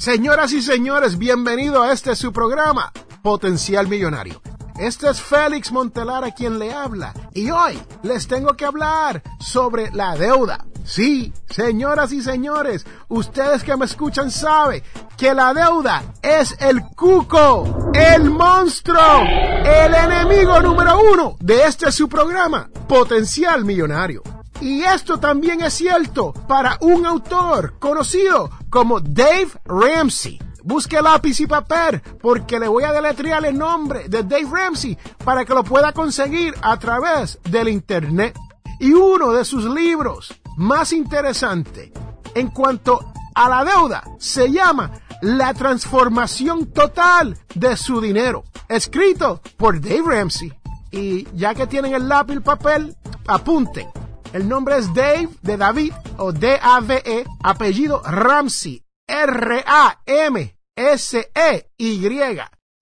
Señoras y señores, bienvenido a este su programa, Potencial Millonario. Este es Félix Montelar quien le habla y hoy les tengo que hablar sobre la deuda. Sí, señoras y señores, ustedes que me escuchan saben que la deuda es el cuco, el monstruo, el enemigo número uno de este su programa, Potencial Millonario. Y esto también es cierto para un autor conocido como Dave Ramsey. Busque lápiz y papel porque le voy a deletrear el nombre de Dave Ramsey para que lo pueda conseguir a través del internet. Y uno de sus libros más interesantes en cuanto a la deuda se llama La transformación total de su dinero, escrito por Dave Ramsey. Y ya que tienen el lápiz y papel, apunten el nombre es Dave de David o D-A-V-E, apellido Ramsey, R-A-M-S-E-Y.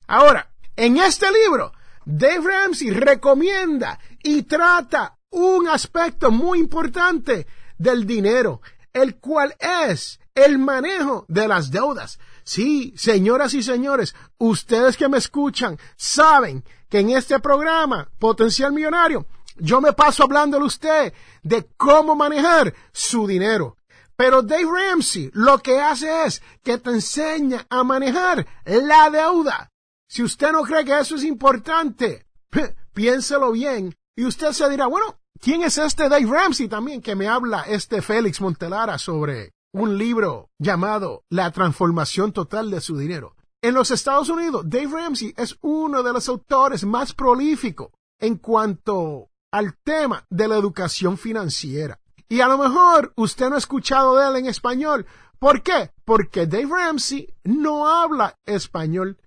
Ahora, en este libro, Dave Ramsey recomienda y trata un aspecto muy importante del dinero, el cual es el manejo de las deudas. Sí, señoras y señores, ustedes que me escuchan saben que en este programa, Potencial Millonario, yo me paso hablándole a usted de cómo manejar su dinero. Pero Dave Ramsey lo que hace es que te enseña a manejar la deuda. Si usted no cree que eso es importante, piénselo bien y usted se dirá, bueno, ¿quién es este Dave Ramsey también que me habla este Félix Montelara sobre un libro llamado La transformación total de su dinero? En los Estados Unidos, Dave Ramsey es uno de los autores más prolíficos en cuanto al tema de la educación financiera. Y a lo mejor usted no ha escuchado de él en español. ¿Por qué? Porque Dave Ramsey no habla español.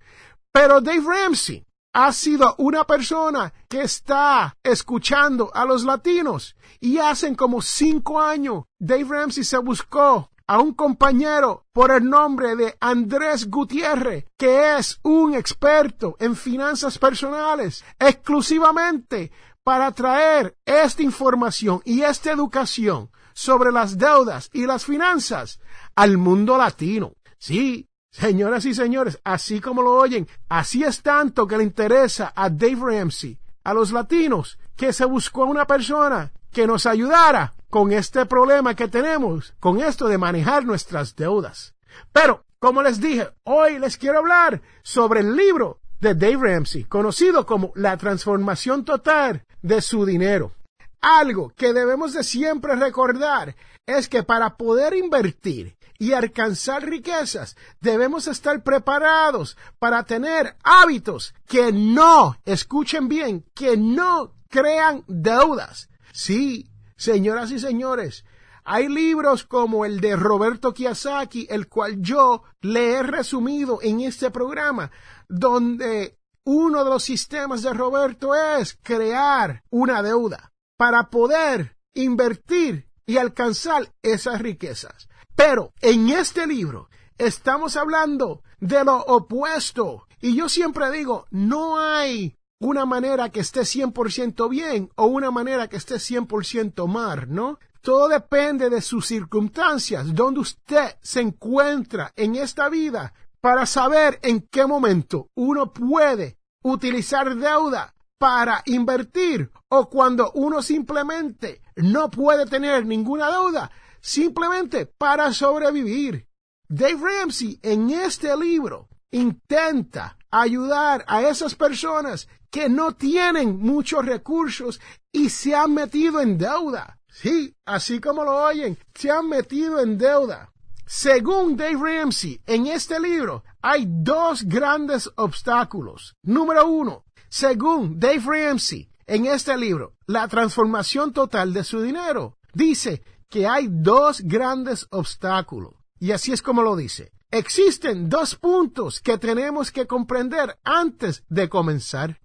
Pero Dave Ramsey ha sido una persona que está escuchando a los latinos. Y hacen como cinco años, Dave Ramsey se buscó a un compañero por el nombre de Andrés Gutiérrez, que es un experto en finanzas personales, exclusivamente para traer esta información y esta educación sobre las deudas y las finanzas al mundo latino. Sí, señoras y señores, así como lo oyen, así es tanto que le interesa a Dave Ramsey, a los latinos, que se buscó una persona que nos ayudara con este problema que tenemos, con esto de manejar nuestras deudas. Pero, como les dije, hoy les quiero hablar sobre el libro de Dave Ramsey, conocido como La transformación total de su dinero. Algo que debemos de siempre recordar es que para poder invertir y alcanzar riquezas, debemos estar preparados para tener hábitos que no, escuchen bien, que no crean deudas. Sí, señoras y señores, hay libros como el de Roberto Kiyosaki, el cual yo le he resumido en este programa, donde uno de los sistemas de Roberto es crear una deuda para poder invertir y alcanzar esas riquezas. Pero en este libro estamos hablando de lo opuesto. Y yo siempre digo, no hay una manera que esté 100% bien o una manera que esté 100% mal, ¿no? Todo depende de sus circunstancias, donde usted se encuentra en esta vida para saber en qué momento uno puede utilizar deuda para invertir o cuando uno simplemente no puede tener ninguna deuda, simplemente para sobrevivir. Dave Ramsey en este libro intenta ayudar a esas personas que no tienen muchos recursos y se han metido en deuda. Sí, así como lo oyen, se han metido en deuda. Según Dave Ramsey, en este libro hay dos grandes obstáculos. Número uno, según Dave Ramsey, en este libro, la transformación total de su dinero, dice que hay dos grandes obstáculos. Y así es como lo dice. Existen dos puntos que tenemos que comprender antes de comenzar.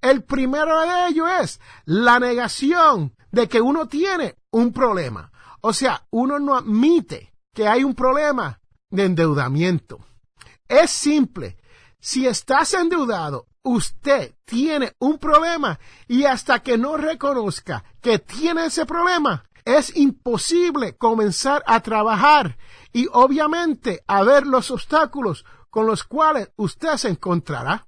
El primero de ellos es la negación de que uno tiene un problema. O sea, uno no admite que hay un problema de endeudamiento. Es simple. Si estás endeudado, usted tiene un problema y hasta que no reconozca que tiene ese problema, es imposible comenzar a trabajar y obviamente a ver los obstáculos con los cuales usted se encontrará.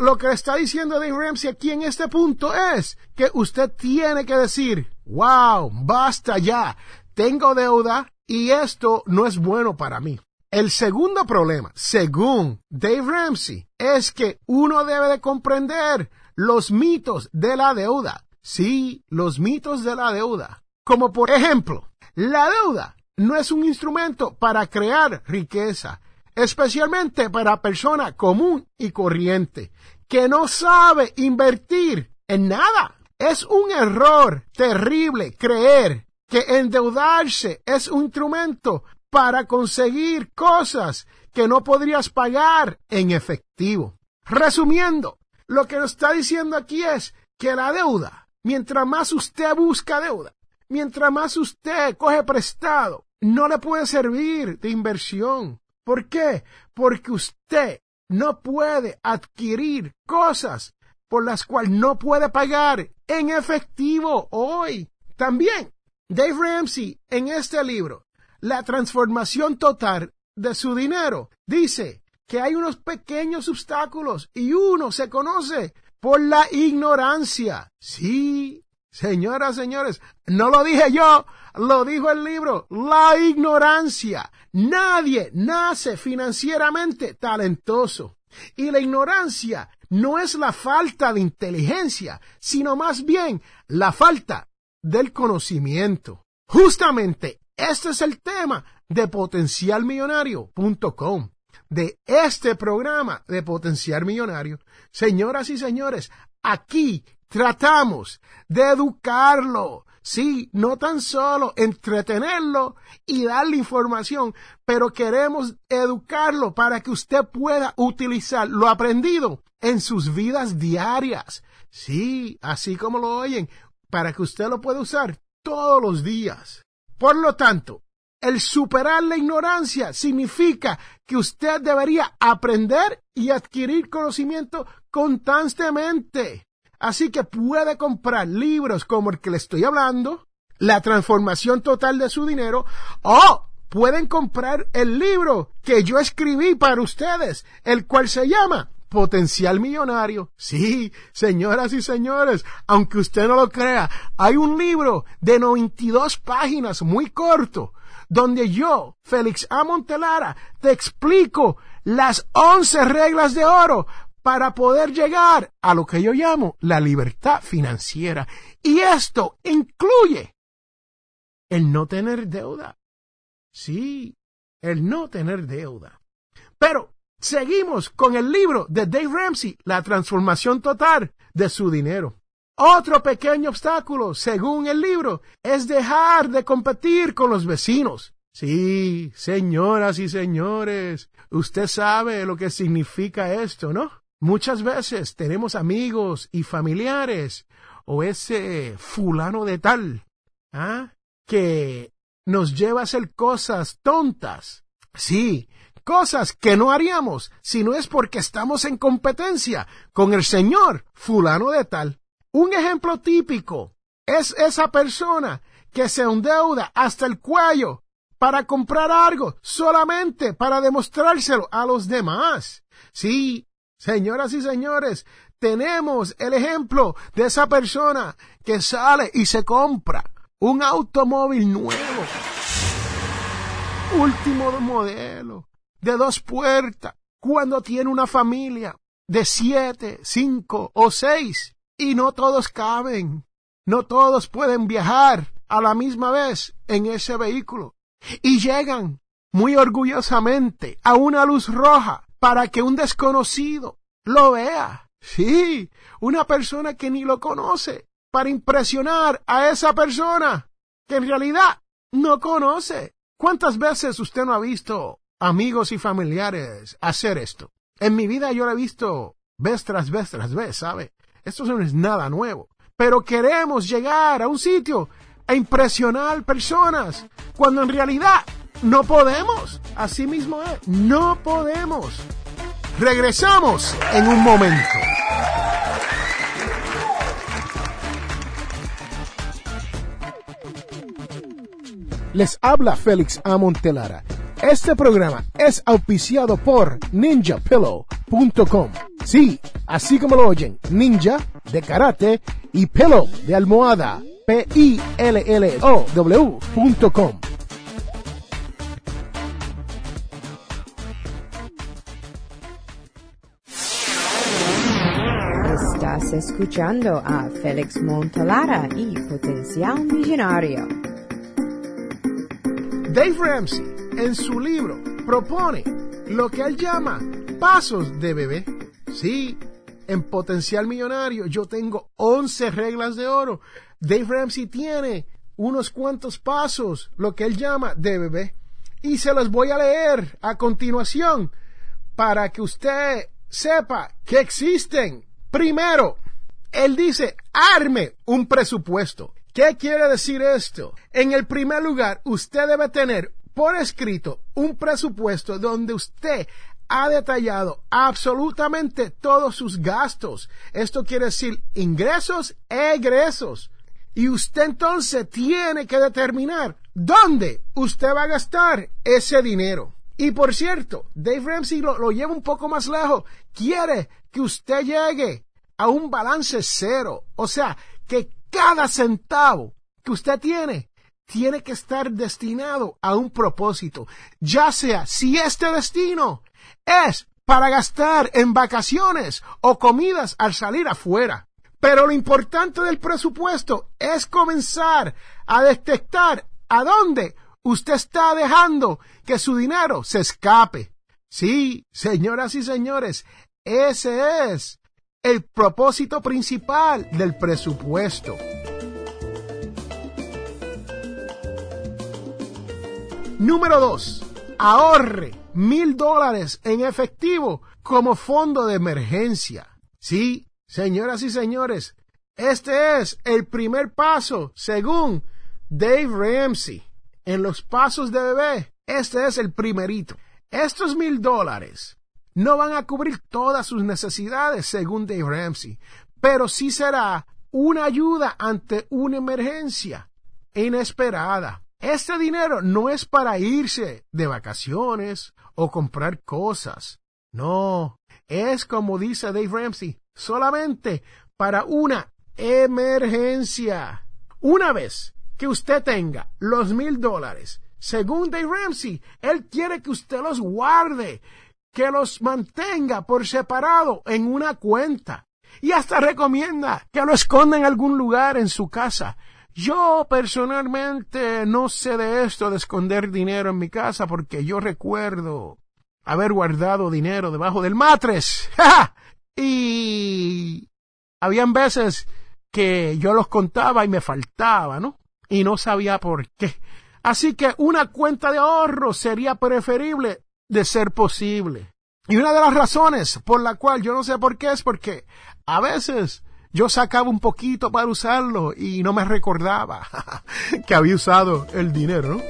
Lo que está diciendo Dave Ramsey aquí en este punto es que usted tiene que decir, wow, basta ya, tengo deuda y esto no es bueno para mí. El segundo problema, según Dave Ramsey, es que uno debe de comprender los mitos de la deuda. Sí, los mitos de la deuda. Como por ejemplo, la deuda no es un instrumento para crear riqueza, especialmente para persona común y corriente, que no sabe invertir en nada. Es un error terrible creer que endeudarse es un instrumento para conseguir cosas que no podrías pagar en efectivo. Resumiendo, lo que nos está diciendo aquí es que la deuda, mientras más usted busca deuda, mientras más usted coge prestado, no le puede servir de inversión. ¿Por qué? Porque usted no puede adquirir cosas por las cuales no puede pagar en efectivo hoy. También, Dave Ramsey en este libro, La transformación total de su dinero, dice que hay unos pequeños obstáculos y uno se conoce por la ignorancia. Sí, Señoras, señores, no lo dije yo, lo dijo el libro, la ignorancia. Nadie nace financieramente talentoso. Y la ignorancia no es la falta de inteligencia, sino más bien la falta del conocimiento. Justamente este es el tema de potencialmillonario.com, de este programa de Potencial Millonario. Señoras y señores, aquí tratamos de educarlo. Sí, no tan solo entretenerlo y darle información, pero queremos educarlo para que usted pueda utilizar lo aprendido en sus vidas diarias. Sí, así como lo oyen, para que usted lo pueda usar todos los días. Por lo tanto, el superar la ignorancia significa que usted debería aprender y adquirir conocimiento constantemente. Así que puede comprar libros como el que le estoy hablando, La transformación total de su dinero, o pueden comprar el libro que yo escribí para ustedes, el cual se llama Potencial Millonario. Sí, señoras y señores, aunque usted no lo crea, hay un libro de 92 páginas muy corto, donde yo, Félix A. Montelara, te explico las 11 reglas de oro para poder llegar a lo que yo llamo la libertad financiera. Y esto incluye el no tener deuda. Sí, el no tener deuda. Pero seguimos con el libro de Dave Ramsey, La transformación total de su dinero. Otro pequeño obstáculo, según el libro, es dejar de competir con los vecinos. Sí, señoras y señores, usted sabe lo que significa esto, ¿no? Muchas veces tenemos amigos y familiares o ese fulano de tal ¿ah? que nos lleva a hacer cosas tontas. Sí, cosas que no haríamos si no es porque estamos en competencia con el señor fulano de tal. Un ejemplo típico es esa persona que se endeuda hasta el cuello para comprar algo solamente para demostrárselo a los demás. Sí, Señoras y señores, tenemos el ejemplo de esa persona que sale y se compra un automóvil nuevo, último modelo, de dos puertas, cuando tiene una familia de siete, cinco o seis y no todos caben, no todos pueden viajar a la misma vez en ese vehículo. Y llegan muy orgullosamente a una luz roja para que un desconocido lo vea. Sí, una persona que ni lo conoce, para impresionar a esa persona que en realidad no conoce. ¿Cuántas veces usted no ha visto amigos y familiares hacer esto? En mi vida yo lo he visto vez tras vez tras vez, ¿sabe? Esto no es nada nuevo. Pero queremos llegar a un sitio a impresionar personas cuando en realidad no podemos. Así mismo es, no podemos. Regresamos en un momento. Les habla Félix Amontelara. Este programa es auspiciado por ninjapillow.com. Sí, así como lo oyen, ninja de karate y pillow de almohada. P-I-L-L-O-W.com. Estás escuchando a Félix Montalara y Potencial Millonario. Dave Ramsey, en su libro, propone lo que él llama pasos de bebé. Sí, en Potencial Millonario yo tengo 11 reglas de oro. Dave Ramsey tiene unos cuantos pasos, lo que él llama de bebé. Y se los voy a leer a continuación para que usted sepa que existen. Primero, él dice, arme un presupuesto. ¿Qué quiere decir esto? En el primer lugar, usted debe tener por escrito un presupuesto donde usted ha detallado absolutamente todos sus gastos. Esto quiere decir ingresos e egresos. Y usted entonces tiene que determinar dónde usted va a gastar ese dinero. Y por cierto, Dave Ramsey lo, lo lleva un poco más lejos. Quiere que usted llegue a un balance cero. O sea, que cada centavo que usted tiene tiene que estar destinado a un propósito, ya sea si este destino es para gastar en vacaciones o comidas al salir afuera. Pero lo importante del presupuesto es comenzar a detectar a dónde usted está dejando que su dinero se escape. Sí, señoras y señores, ese es el propósito principal del presupuesto. Número 2. Ahorre mil dólares en efectivo como fondo de emergencia. Sí, señoras y señores, este es el primer paso según Dave Ramsey. En los pasos de bebé, este es el primerito. Estos mil dólares no van a cubrir todas sus necesidades según Dave Ramsey, pero sí será una ayuda ante una emergencia inesperada. Este dinero no es para irse de vacaciones o comprar cosas. No, es como dice Dave Ramsey, solamente para una emergencia. Una vez que usted tenga los mil dólares, según Dave Ramsey, él quiere que usted los guarde, que los mantenga por separado en una cuenta. Y hasta recomienda que lo esconda en algún lugar en su casa yo personalmente no sé de esto de esconder dinero en mi casa porque yo recuerdo haber guardado dinero debajo del matres. y habían veces que yo los contaba y me faltaba, ¿no? Y no sabía por qué. Así que una cuenta de ahorro sería preferible de ser posible. Y una de las razones por la cual yo no sé por qué es porque a veces yo sacaba un poquito para usarlo y no me recordaba que había usado el dinero.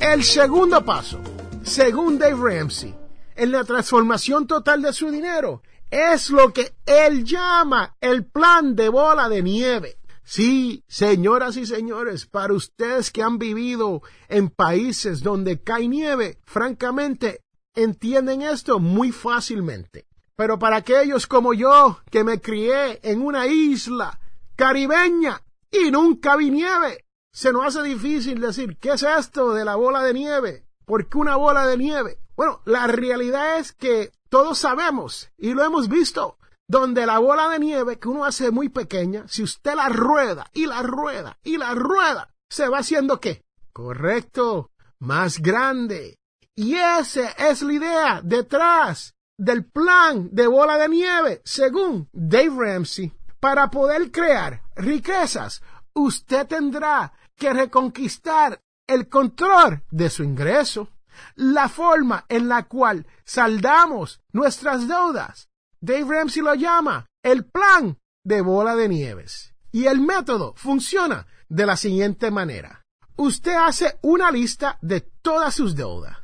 El segundo paso, según Dave Ramsey, en la transformación total de su dinero, es lo que él llama el plan de bola de nieve. Sí, señoras y señores, para ustedes que han vivido en países donde cae nieve, francamente, entienden esto muy fácilmente. Pero para aquellos como yo, que me crié en una isla caribeña y nunca vi nieve, se nos hace difícil decir, ¿qué es esto de la bola de nieve? ¿Por qué una bola de nieve? Bueno, la realidad es que todos sabemos y lo hemos visto, donde la bola de nieve que uno hace muy pequeña, si usted la rueda y la rueda y la rueda, se va haciendo qué? Correcto, más grande. Y esa es la idea detrás del plan de bola de nieve, según Dave Ramsey. Para poder crear riquezas, usted tendrá que reconquistar el control de su ingreso, la forma en la cual saldamos nuestras deudas. Dave Ramsey lo llama el plan de bola de nieves. Y el método funciona de la siguiente manera. Usted hace una lista de todas sus deudas.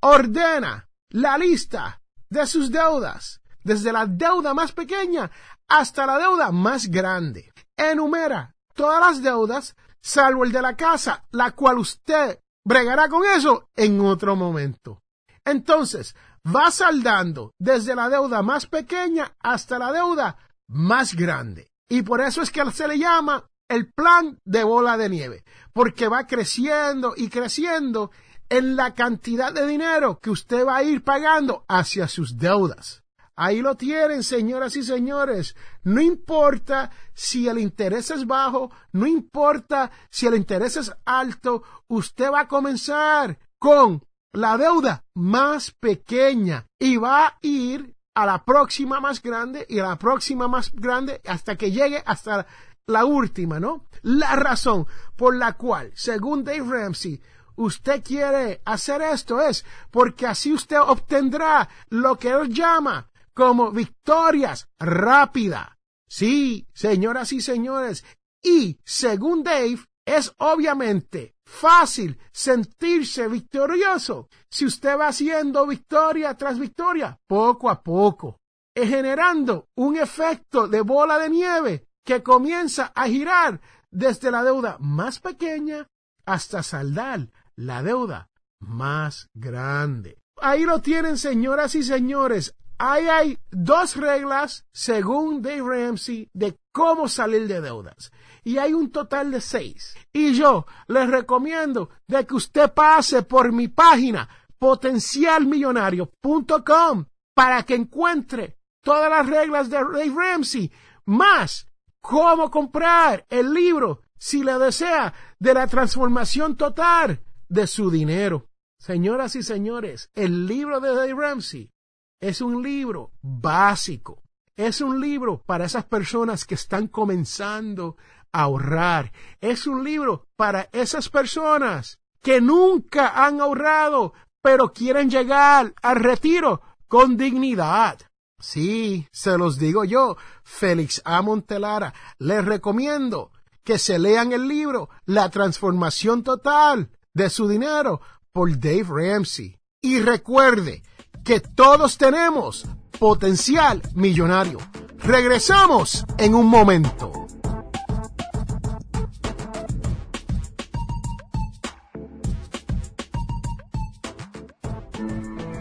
Ordena la lista de sus deudas, desde la deuda más pequeña hasta la deuda más grande. Enumera todas las deudas, salvo el de la casa, la cual usted bregará con eso en otro momento. Entonces, va saldando desde la deuda más pequeña hasta la deuda más grande. Y por eso es que se le llama el plan de bola de nieve, porque va creciendo y creciendo en la cantidad de dinero que usted va a ir pagando hacia sus deudas. Ahí lo tienen, señoras y señores. No importa si el interés es bajo, no importa si el interés es alto, usted va a comenzar con la deuda más pequeña y va a ir a la próxima más grande y a la próxima más grande hasta que llegue hasta la última, ¿no? La razón por la cual, según Dave Ramsey, usted quiere hacer esto es porque así usted obtendrá lo que él llama como victorias rápidas. Sí, señoras y señores, y según Dave, es obviamente fácil sentirse victorioso si usted va haciendo victoria tras victoria, poco a poco, generando un efecto de bola de nieve que comienza a girar desde la deuda más pequeña hasta saldar la deuda más grande. Ahí lo tienen, señoras y señores. Ahí hay dos reglas, según Dave Ramsey, de cómo salir de deudas. Y hay un total de seis. Y yo les recomiendo de que usted pase por mi página potencialmillonario.com para que encuentre todas las reglas de Dave Ramsey, más cómo comprar el libro, si le desea, de la transformación total de su dinero. Señoras y señores, el libro de Dave Ramsey es un libro básico. Es un libro para esas personas que están comenzando a ahorrar. Es un libro para esas personas que nunca han ahorrado, pero quieren llegar al retiro con dignidad. Sí, se los digo yo, Félix A. Montelara, les recomiendo que se lean el libro La transformación total de su dinero por Dave Ramsey. Y recuerde, que todos tenemos potencial millonario. Regresamos en un momento.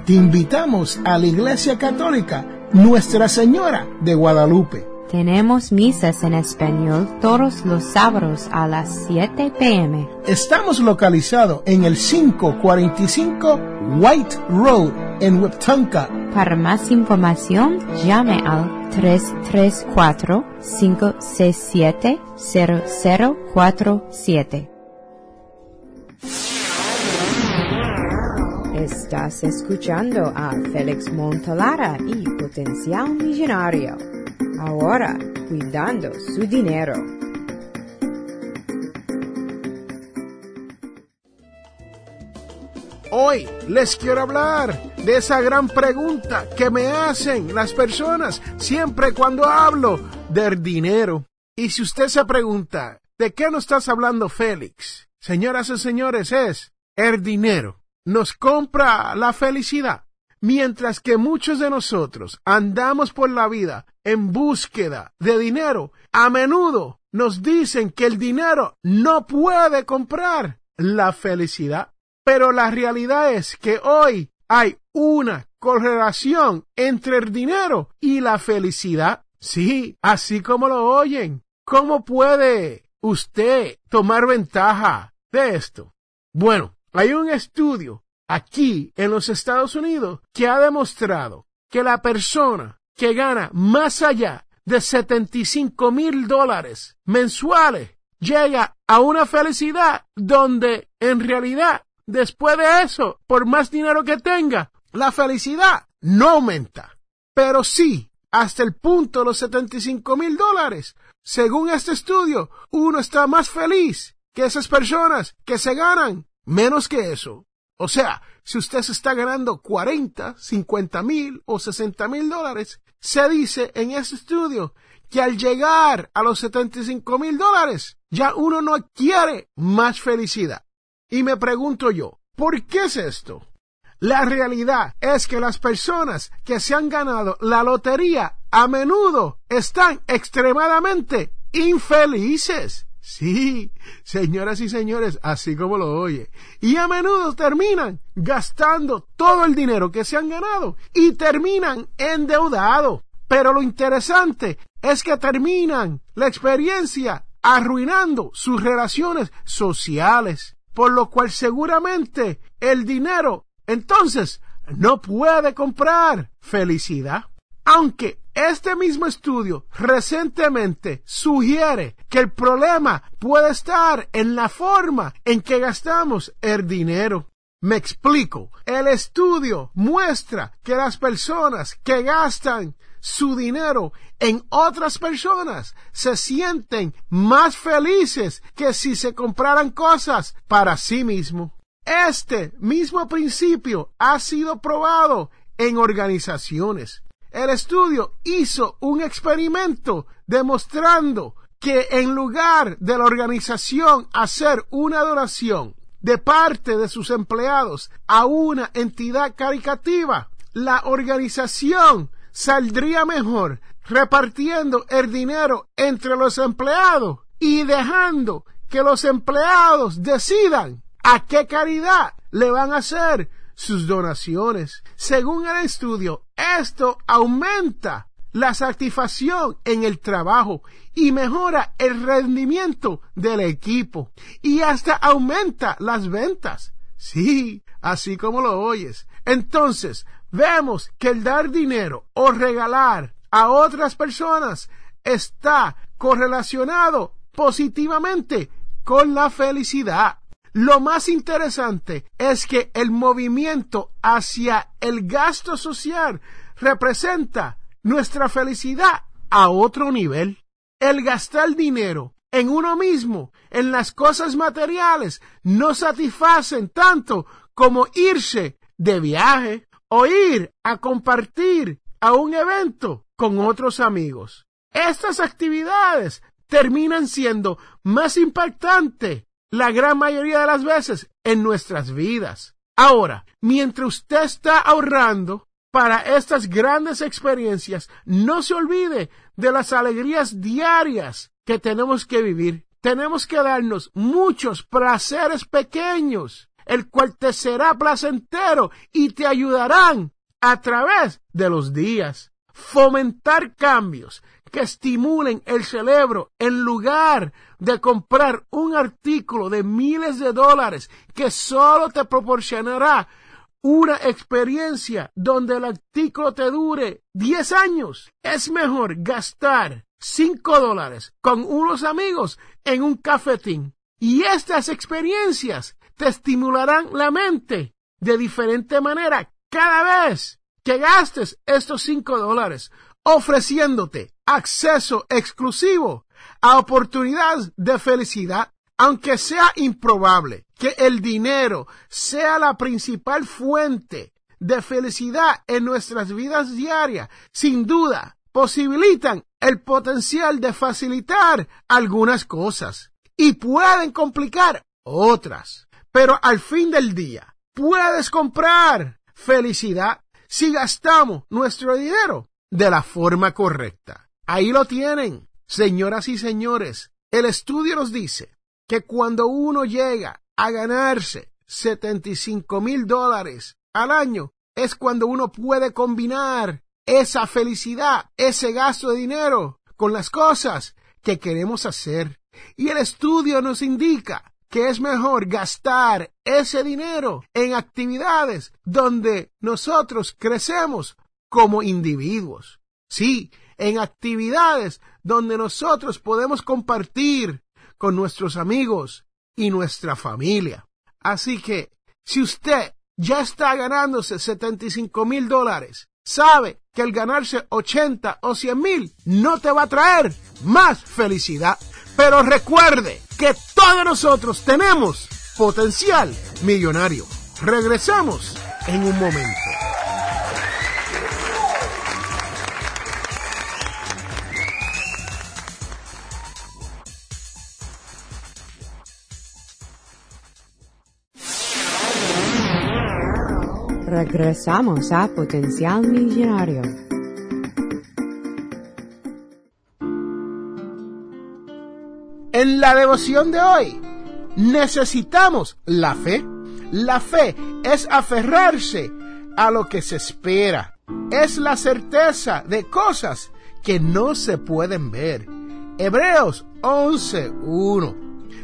Te invitamos a la Iglesia Católica Nuestra Señora de Guadalupe tenemos misas en español todos los sábados a las 7 pm. Estamos localizados en el 545 White Road en Wiptonka. Para más información, llame al 334-567-0047. Estás escuchando a Félix Montalara y Potencial Millonario ahora cuidando su dinero. Hoy les quiero hablar de esa gran pregunta que me hacen las personas siempre cuando hablo del dinero. Y si usted se pregunta, ¿de qué nos estás hablando, Félix? Señoras y señores, es el dinero. ¿Nos compra la felicidad? Mientras que muchos de nosotros andamos por la vida en búsqueda de dinero, a menudo nos dicen que el dinero no puede comprar la felicidad. Pero la realidad es que hoy hay una correlación entre el dinero y la felicidad. Sí, así como lo oyen. ¿Cómo puede usted tomar ventaja de esto? Bueno, hay un estudio aquí en los Estados Unidos que ha demostrado que la persona que gana más allá de 75 mil dólares mensuales llega a una felicidad donde en realidad después de eso, por más dinero que tenga, la felicidad no aumenta. Pero sí, hasta el punto de los 75 mil dólares, según este estudio, uno está más feliz que esas personas que se ganan menos que eso. O sea, si usted se está ganando 40, 50 mil o 60 mil dólares, se dice en ese estudio que al llegar a los 75 mil dólares, ya uno no quiere más felicidad. Y me pregunto yo, ¿por qué es esto? La realidad es que las personas que se han ganado la lotería a menudo están extremadamente infelices. Sí, señoras y señores, así como lo oye. Y a menudo terminan gastando todo el dinero que se han ganado y terminan endeudados. Pero lo interesante es que terminan la experiencia arruinando sus relaciones sociales, por lo cual seguramente el dinero entonces no puede comprar felicidad. Aunque este mismo estudio recientemente sugiere que el problema puede estar en la forma en que gastamos el dinero. Me explico. El estudio muestra que las personas que gastan su dinero en otras personas se sienten más felices que si se compraran cosas para sí mismo. Este mismo principio ha sido probado en organizaciones. El estudio hizo un experimento demostrando que en lugar de la organización hacer una donación de parte de sus empleados a una entidad caricativa, la organización saldría mejor repartiendo el dinero entre los empleados y dejando que los empleados decidan a qué caridad le van a hacer sus donaciones. Según el estudio, esto aumenta la satisfacción en el trabajo y mejora el rendimiento del equipo y hasta aumenta las ventas. Sí, así como lo oyes. Entonces, vemos que el dar dinero o regalar a otras personas está correlacionado positivamente con la felicidad. Lo más interesante es que el movimiento hacia el gasto social representa nuestra felicidad a otro nivel. El gastar dinero en uno mismo, en las cosas materiales, no satisfacen tanto como irse de viaje o ir a compartir a un evento con otros amigos. Estas actividades terminan siendo más impactantes la gran mayoría de las veces en nuestras vidas. Ahora, mientras usted está ahorrando para estas grandes experiencias, no se olvide de las alegrías diarias que tenemos que vivir. Tenemos que darnos muchos placeres pequeños el cual te será placentero y te ayudarán a través de los días. Fomentar cambios que estimulen el cerebro en lugar de comprar un artículo de miles de dólares que solo te proporcionará una experiencia donde el artículo te dure 10 años. Es mejor gastar 5 dólares con unos amigos en un cafetín. Y estas experiencias te estimularán la mente de diferente manera cada vez que gastes estos cinco dólares, ofreciéndote acceso exclusivo a oportunidades de felicidad, aunque sea improbable que el dinero sea la principal fuente de felicidad en nuestras vidas diarias, sin duda posibilitan el potencial de facilitar algunas cosas y pueden complicar otras. Pero al fin del día, puedes comprar felicidad si gastamos nuestro dinero de la forma correcta. Ahí lo tienen, señoras y señores. El estudio nos dice que cuando uno llega a ganarse 75 mil dólares al año, es cuando uno puede combinar esa felicidad, ese gasto de dinero con las cosas que queremos hacer. Y el estudio nos indica que es mejor gastar ese dinero en actividades donde nosotros crecemos como individuos. Sí, en actividades donde nosotros podemos compartir con nuestros amigos y nuestra familia. Así que, si usted ya está ganándose 75 mil dólares, sabe que el ganarse 80 o 100 mil no te va a traer más felicidad. Pero recuerde que todos nosotros tenemos potencial millonario. Regresamos en un momento. Regresamos a Potencial Millonario. En la devoción de hoy necesitamos la fe. La fe es aferrarse a lo que se espera. Es la certeza de cosas que no se pueden ver. Hebreos 11.1.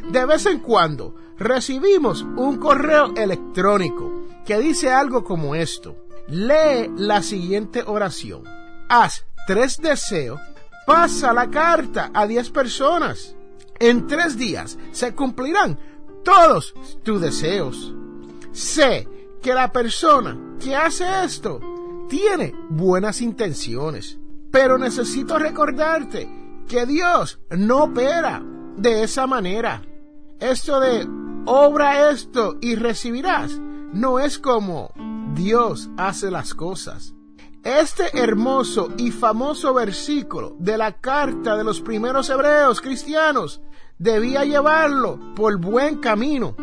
De vez en cuando recibimos un correo electrónico que dice algo como esto. Lee la siguiente oración. Haz tres deseos, pasa la carta a diez personas. En tres días se cumplirán todos tus deseos. Sé que la persona que hace esto tiene buenas intenciones, pero necesito recordarte que Dios no opera de esa manera. Esto de obra esto y recibirás no es como Dios hace las cosas. Este hermoso y famoso versículo de la carta de los primeros hebreos cristianos debía llevarlo por buen camino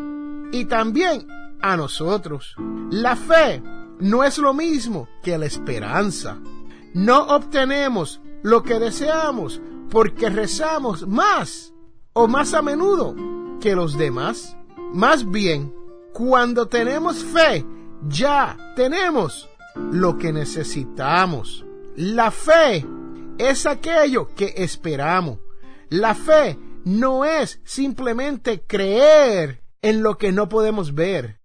y también a nosotros. La fe no es lo mismo que la esperanza. No obtenemos lo que deseamos porque rezamos más o más a menudo que los demás. Más bien, cuando tenemos fe, ya tenemos lo que necesitamos. La fe es aquello que esperamos. La fe no es simplemente creer en lo que no podemos ver.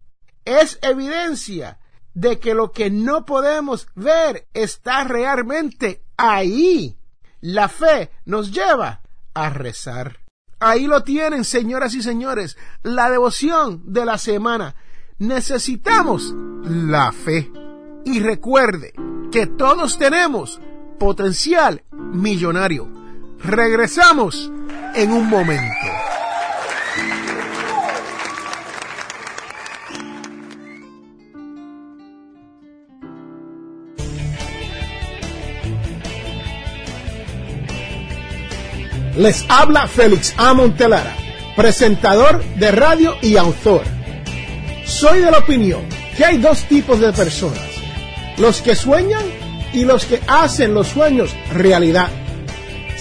Es evidencia de que lo que no podemos ver está realmente ahí. La fe nos lleva a rezar. Ahí lo tienen, señoras y señores, la devoción de la semana. Necesitamos la fe. Y recuerde que todos tenemos potencial millonario. Regresamos en un momento. Les habla Félix A. Montelara, presentador de radio y autor. Soy de la opinión que hay dos tipos de personas, los que sueñan y los que hacen los sueños realidad.